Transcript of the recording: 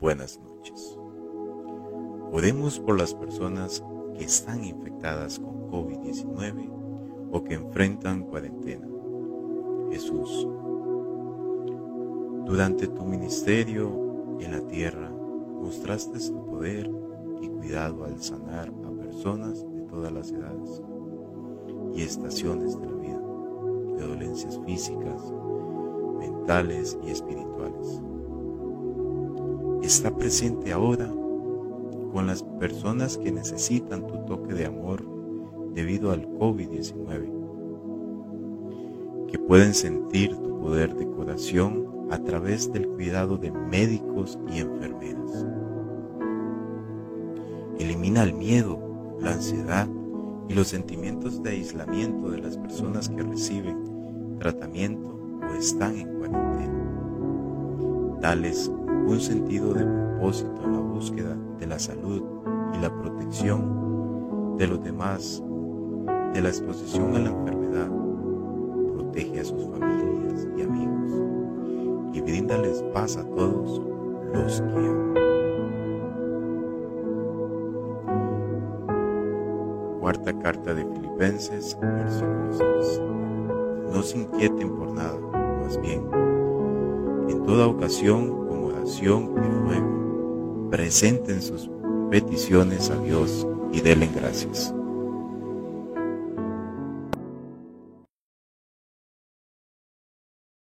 buenas noches. Oremos por las personas que están infectadas con COVID-19 o que enfrentan cuarentena. Jesús, durante tu ministerio en la tierra, mostraste tu poder y cuidado al sanar a personas de todas las edades y estaciones de la vida, de dolencias físicas, mentales y espirituales está presente ahora con las personas que necesitan tu toque de amor debido al COVID-19, que pueden sentir tu poder de curación a través del cuidado de médicos y enfermeras. Elimina el miedo, la ansiedad y los sentimientos de aislamiento de las personas que reciben tratamiento o están en cuarentena. Dales un sentido de propósito en la búsqueda de la salud y la protección de los demás de la exposición a la enfermedad. Protege a sus familias y amigos y bríndales paz a todos los que aman. Cuarta carta de Filipenses, versículo 6. No se inquieten por nada, más bien, en toda ocasión, y luego presenten sus peticiones a Dios y denle gracias.